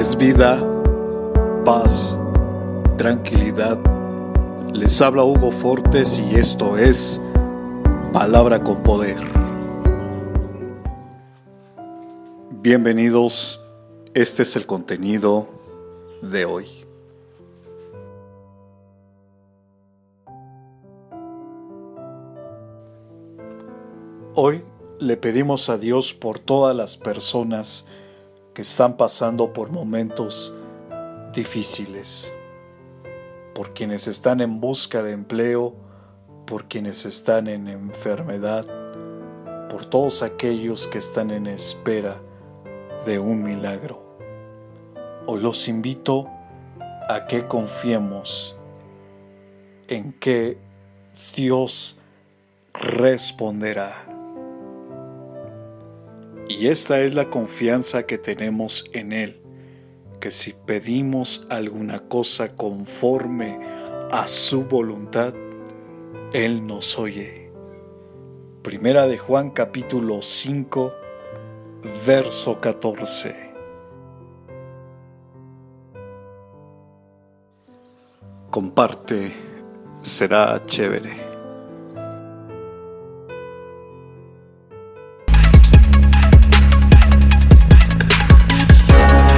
es vida, paz, tranquilidad. Les habla Hugo Fortes y esto es Palabra con Poder. Bienvenidos, este es el contenido de hoy. Hoy le pedimos a Dios por todas las personas que están pasando por momentos difíciles, por quienes están en busca de empleo, por quienes están en enfermedad, por todos aquellos que están en espera de un milagro. Hoy los invito a que confiemos en que Dios responderá. Y esta es la confianza que tenemos en Él, que si pedimos alguna cosa conforme a su voluntad, Él nos oye. Primera de Juan capítulo 5, verso 14. Comparte, será chévere.